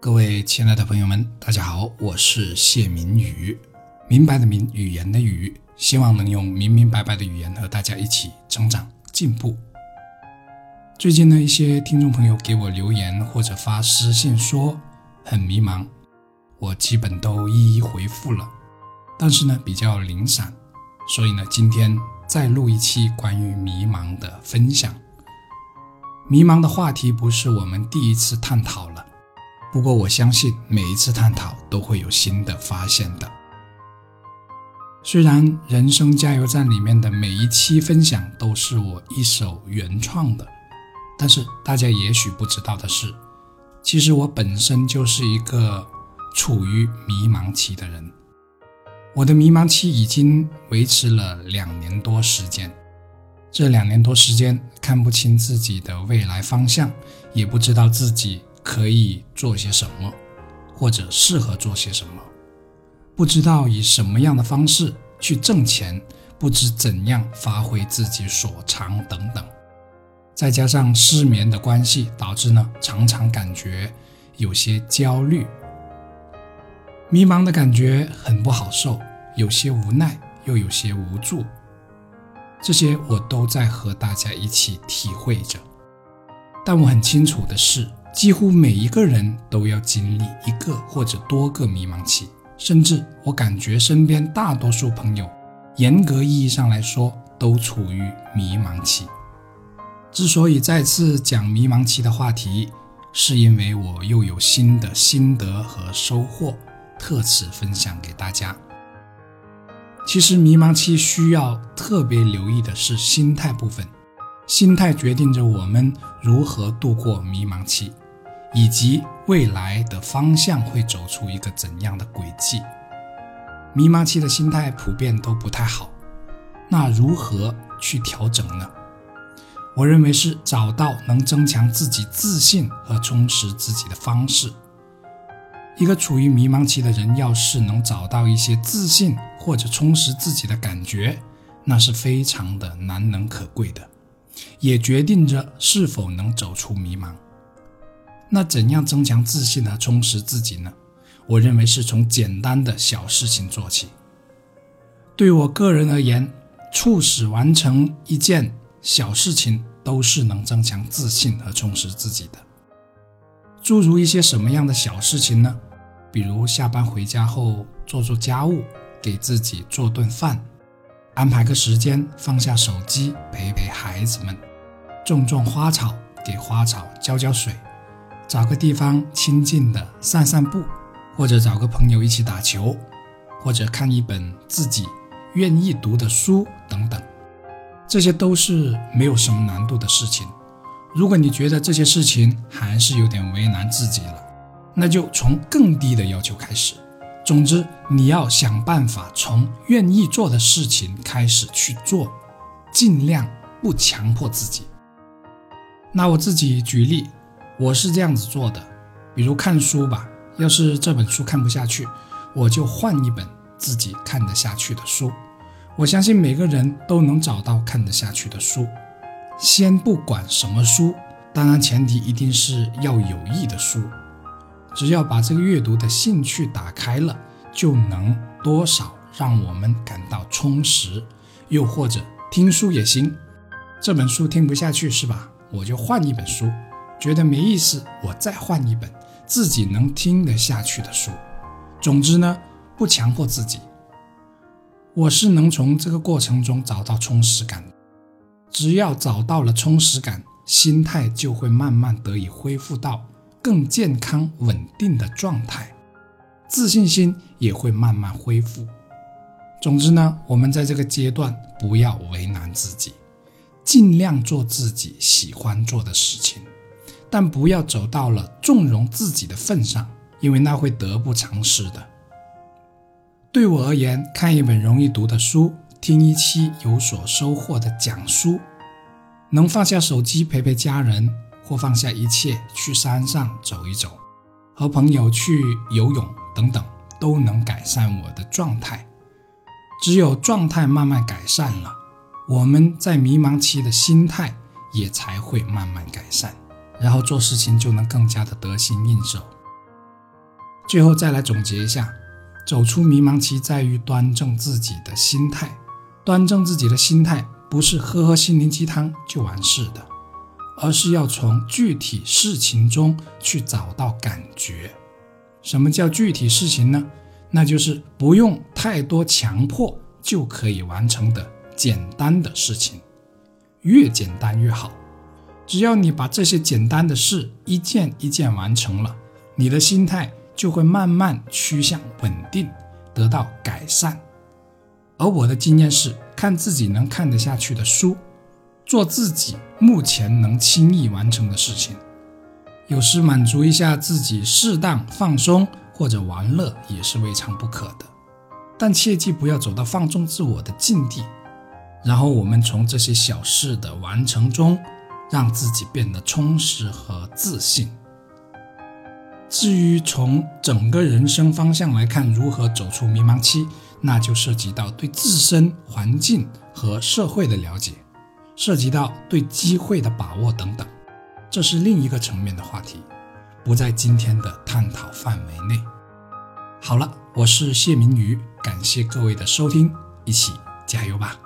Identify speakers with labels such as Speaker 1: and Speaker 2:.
Speaker 1: 各位亲爱的朋友们，大家好，我是谢明宇，明白的明，语言的语，希望能用明明白白的语言和大家一起成长进步。最近呢，一些听众朋友给我留言或者发私信说很迷茫，我基本都一一回复了，但是呢比较零散，所以呢今天再录一期关于迷茫的分享。迷茫的话题不是我们第一次探讨了。不过我相信每一次探讨都会有新的发现的。虽然《人生加油站》里面的每一期分享都是我一手原创的，但是大家也许不知道的是，其实我本身就是一个处于迷茫期的人。我的迷茫期已经维持了两年多时间，这两年多时间看不清自己的未来方向，也不知道自己。可以做些什么，或者适合做些什么？不知道以什么样的方式去挣钱，不知怎样发挥自己所长等等。再加上失眠的关系，导致呢常常感觉有些焦虑、迷茫的感觉很不好受，有些无奈，又有些无助。这些我都在和大家一起体会着。但我很清楚的是。几乎每一个人都要经历一个或者多个迷茫期，甚至我感觉身边大多数朋友，严格意义上来说都处于迷茫期。之所以再次讲迷茫期的话题，是因为我又有新的心得和收获，特此分享给大家。其实迷茫期需要特别留意的是心态部分。心态决定着我们如何度过迷茫期，以及未来的方向会走出一个怎样的轨迹。迷茫期的心态普遍都不太好，那如何去调整呢？我认为是找到能增强自己自信和充实自己的方式。一个处于迷茫期的人，要是能找到一些自信或者充实自己的感觉，那是非常的难能可贵的。也决定着是否能走出迷茫。那怎样增强自信和充实自己呢？我认为是从简单的小事情做起。对我个人而言，促使完成一件小事情都是能增强自信和充实自己的。诸如一些什么样的小事情呢？比如下班回家后做做家务，给自己做顿饭。安排个时间，放下手机，陪陪孩子们，种种花草，给花草浇浇水，找个地方清静的散散步，或者找个朋友一起打球，或者看一本自己愿意读的书等等，这些都是没有什么难度的事情。如果你觉得这些事情还是有点为难自己了，那就从更低的要求开始。总之，你要想办法从愿意做的事情开始去做，尽量不强迫自己。那我自己举例，我是这样子做的，比如看书吧，要是这本书看不下去，我就换一本自己看得下去的书。我相信每个人都能找到看得下去的书。先不管什么书，当然前提一定是要有益的书。只要把这个阅读的兴趣打开了，就能多少让我们感到充实。又或者听书也行，这本书听不下去是吧？我就换一本书，觉得没意思，我再换一本自己能听得下去的书。总之呢，不强迫自己。我是能从这个过程中找到充实感。只要找到了充实感，心态就会慢慢得以恢复到。更健康稳定的状态，自信心也会慢慢恢复。总之呢，我们在这个阶段不要为难自己，尽量做自己喜欢做的事情，但不要走到了纵容自己的份上，因为那会得不偿失的。对我而言，看一本容易读的书，听一期有所收获的讲书，能放下手机陪陪家人。或放下一切去山上走一走，和朋友去游泳等等，都能改善我的状态。只有状态慢慢改善了，我们在迷茫期的心态也才会慢慢改善，然后做事情就能更加的得心应手。最后再来总结一下，走出迷茫期在于端正自己的心态。端正自己的心态，不是喝喝心灵鸡汤就完事的，而是要从具体事情中去找到感觉。什么叫具体事情呢？那就是不用太多强迫就可以完成的简单的事情，越简单越好。只要你把这些简单的事一件一件完成了，你的心态就会慢慢趋向稳定，得到改善。而我的经验是，看自己能看得下去的书，做自己目前能轻易完成的事情，有时满足一下自己，适当放松。或者玩乐也是未尝不可的，但切记不要走到放纵自我的境地。然后我们从这些小事的完成中，让自己变得充实和自信。至于从整个人生方向来看，如何走出迷茫期，那就涉及到对自身环境和社会的了解，涉及到对机会的把握等等，这是另一个层面的话题。不在今天的探讨范围内。好了，我是谢明宇，感谢各位的收听，一起加油吧。